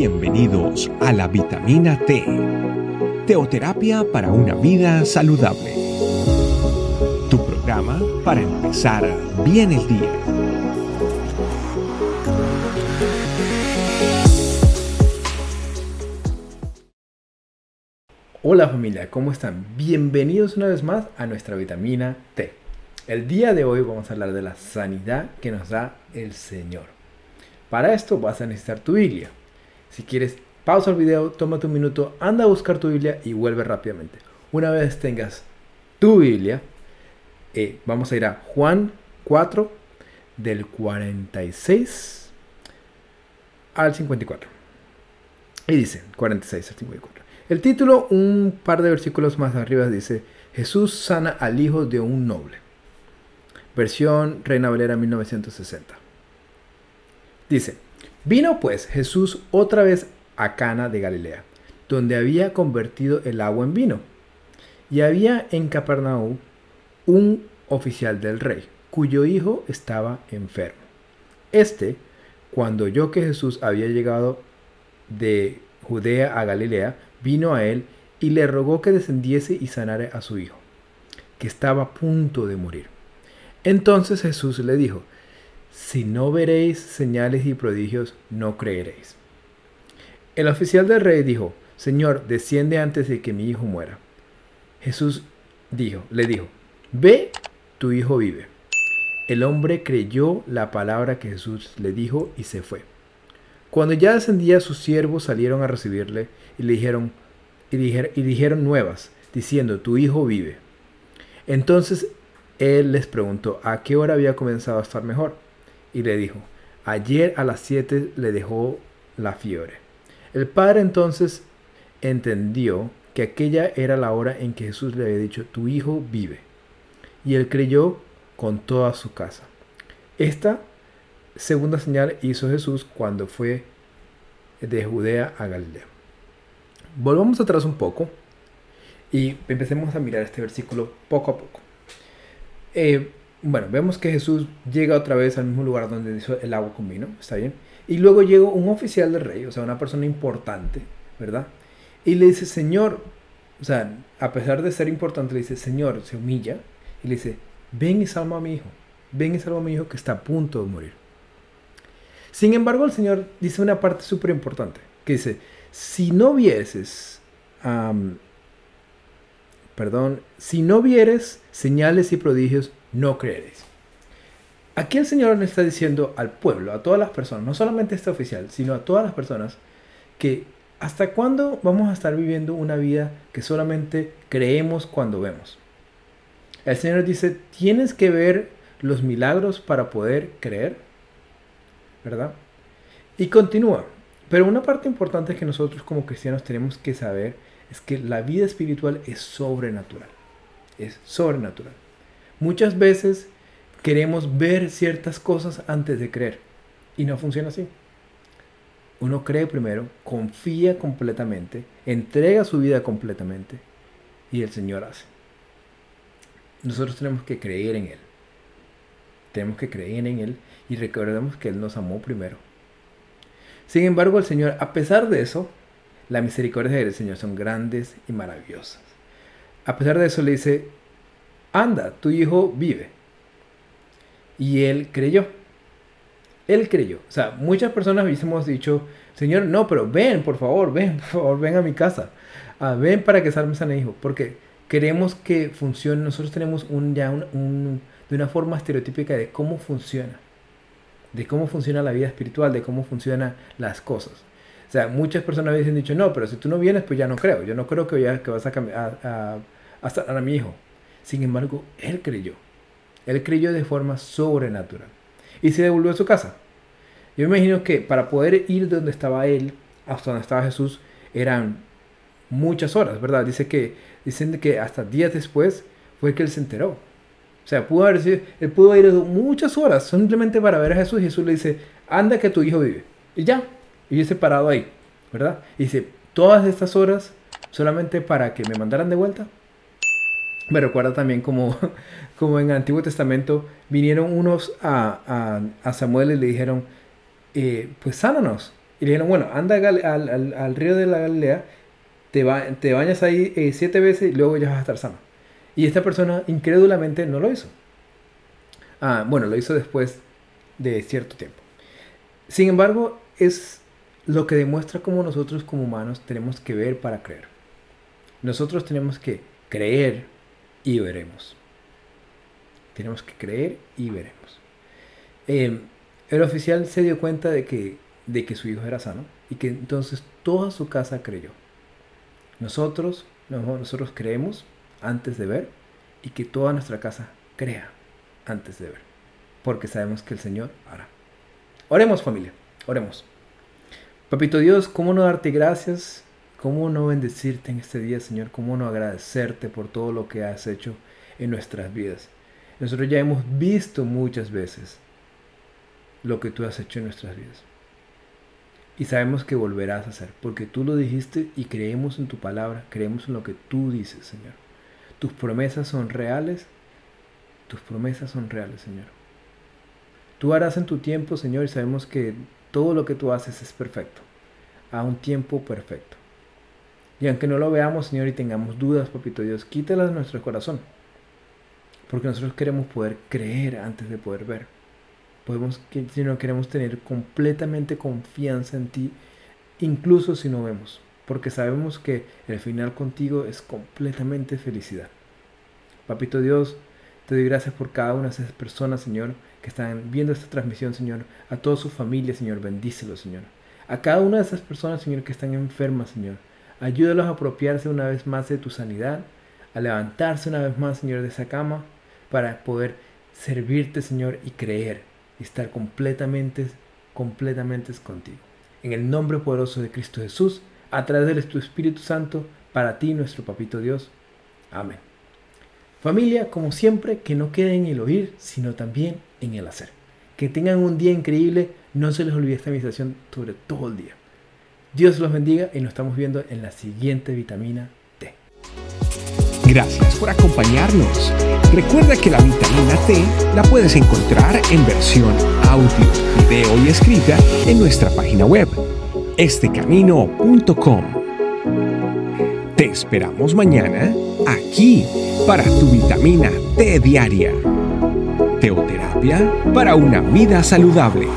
Bienvenidos a la vitamina T, teoterapia para una vida saludable. Tu programa para empezar bien el día. Hola familia, ¿cómo están? Bienvenidos una vez más a nuestra vitamina T. El día de hoy vamos a hablar de la sanidad que nos da el Señor. Para esto vas a necesitar tu Biblia. Si quieres, pausa el video, toma un minuto, anda a buscar tu Biblia y vuelve rápidamente. Una vez tengas tu Biblia, eh, vamos a ir a Juan 4 del 46 al 54. Y dice, 46 al 54. El título, un par de versículos más arriba, dice, Jesús sana al hijo de un noble. Versión Reina Valera 1960. Dice, vino pues Jesús otra vez a Cana de Galilea, donde había convertido el agua en vino. Y había en Capernaum un oficial del rey, cuyo hijo estaba enfermo. Este, cuando oyó que Jesús había llegado de Judea a Galilea, vino a él y le rogó que descendiese y sanara a su hijo, que estaba a punto de morir. Entonces Jesús le dijo, si no veréis señales y prodigios, no creeréis. El oficial del rey dijo, Señor, desciende antes de que mi hijo muera. Jesús dijo, le dijo, Ve, tu hijo vive. El hombre creyó la palabra que Jesús le dijo y se fue. Cuando ya descendía, sus siervos salieron a recibirle y le dijeron, y dijeron nuevas, diciendo, tu hijo vive. Entonces él les preguntó, ¿a qué hora había comenzado a estar mejor? Y le dijo, ayer a las siete le dejó la fiebre. El padre entonces entendió que aquella era la hora en que Jesús le había dicho, tu hijo vive. Y él creyó con toda su casa. Esta segunda señal hizo Jesús cuando fue de Judea a Galilea. Volvamos atrás un poco y empecemos a mirar este versículo poco a poco. Eh, bueno, vemos que Jesús llega otra vez al mismo lugar donde hizo el agua con vino, ¿está bien? Y luego llega un oficial del rey, o sea, una persona importante, ¿verdad? Y le dice, Señor, o sea, a pesar de ser importante, le dice, Señor, se humilla y le dice, ven y salva a mi hijo, ven y salva a mi hijo que está a punto de morir. Sin embargo, el Señor dice una parte súper importante, que dice, si no vieses, perdón, si no vieres señales y prodigios, no creeréis. Aquí el Señor le está diciendo al pueblo, a todas las personas, no solamente a este oficial, sino a todas las personas, que hasta cuándo vamos a estar viviendo una vida que solamente creemos cuando vemos. El Señor dice, tienes que ver los milagros para poder creer, ¿verdad? Y continúa. Pero una parte importante que nosotros como cristianos tenemos que saber es que la vida espiritual es sobrenatural. Es sobrenatural. Muchas veces queremos ver ciertas cosas antes de creer y no funciona así. Uno cree primero, confía completamente, entrega su vida completamente y el Señor hace. Nosotros tenemos que creer en Él. Tenemos que creer en Él y recordemos que Él nos amó primero. Sin embargo, el Señor, a pesar de eso, la misericordia del Señor son grandes y maravillosas. A pesar de eso le dice, anda, tu hijo vive. Y él creyó. Él creyó. O sea, muchas personas hubiésemos dicho, Señor, no, pero ven, por favor, ven, por favor, ven a mi casa. Ah, ven para que salmes a mi hijo. Porque queremos que funcione. Nosotros tenemos un, ya un, de una forma estereotípica de cómo funciona. De cómo funciona la vida espiritual, de cómo funcionan las cosas. O sea, muchas personas hubiesen dicho, no, pero si tú no vienes, pues ya no creo. Yo no creo que, ya, que vas a, a, a, a mi hijo. Sin embargo, él creyó. Él creyó de forma sobrenatural. Y se devolvió a su casa. Yo me imagino que para poder ir donde estaba él, hasta donde estaba Jesús, eran muchas horas, ¿verdad? Dice que, dicen que hasta días después fue que él se enteró. O sea, pudo haber sido, él pudo ir muchas horas simplemente para ver a Jesús Jesús le dice, anda que tu hijo vive. Y ya, y yo parado ahí, ¿verdad? Y dice, todas estas horas solamente para que me mandaran de vuelta. Me recuerda también como, como en el Antiguo Testamento vinieron unos a, a, Samuel y le dijeron, eh, pues sánanos. Y le dijeron, bueno, anda al, río de la Galilea, te, te bañas ahí eh, siete veces y luego ya vas a estar sano. Y esta persona incrédulamente no lo hizo. Ah, bueno, lo hizo después de cierto tiempo. Sin embargo, es lo que demuestra cómo nosotros como humanos tenemos que ver para creer. Nosotros tenemos que creer y veremos. Tenemos que creer y veremos. Em, el oficial se dio cuenta de que, de que su hijo era sano y que entonces toda su casa creyó. Nosotros, nosotros creemos antes de ver y que toda nuestra casa crea antes de ver. Porque sabemos que el Señor hará. Oremos familia, oremos. Papito Dios, ¿cómo no darte gracias? ¿Cómo no bendecirte en este día, Señor? ¿Cómo no agradecerte por todo lo que has hecho en nuestras vidas? Nosotros ya hemos visto muchas veces lo que tú has hecho en nuestras vidas. Y sabemos que volverás a hacer, porque tú lo dijiste y creemos en tu palabra, creemos en lo que tú dices, Señor. Tus promesas son reales. Tus promesas son reales, Señor. Tú harás en tu tiempo, Señor, y sabemos que todo lo que tú haces es perfecto. A un tiempo perfecto. Y aunque no lo veamos, Señor, y tengamos dudas, Papito Dios, quítalas de nuestro corazón. Porque nosotros queremos poder creer antes de poder ver. Podemos, si no queremos tener completamente confianza en ti, incluso si no vemos porque sabemos que el final contigo es completamente felicidad. Papito Dios, te doy gracias por cada una de esas personas, Señor, que están viendo esta transmisión, Señor. A toda su familia, Señor, bendícelo, Señor. A cada una de esas personas, Señor, que están enfermas, Señor. Ayúdalos a apropiarse una vez más de tu sanidad, a levantarse una vez más, Señor, de esa cama, para poder servirte, Señor, y creer, y estar completamente, completamente contigo. En el nombre poderoso de Cristo Jesús, a través de tu Espíritu Santo, para ti, nuestro Papito Dios. Amén. Familia, como siempre, que no quede en el oír, sino también en el hacer. Que tengan un día increíble. No se les olvide esta meditación sobre todo el día. Dios los bendiga y nos estamos viendo en la siguiente vitamina T. Gracias por acompañarnos. Recuerda que la vitamina T la puedes encontrar en versión audio, video y escrita en nuestra página web estecamino.com. Te esperamos mañana aquí para tu vitamina T diaria. Teoterapia para una vida saludable.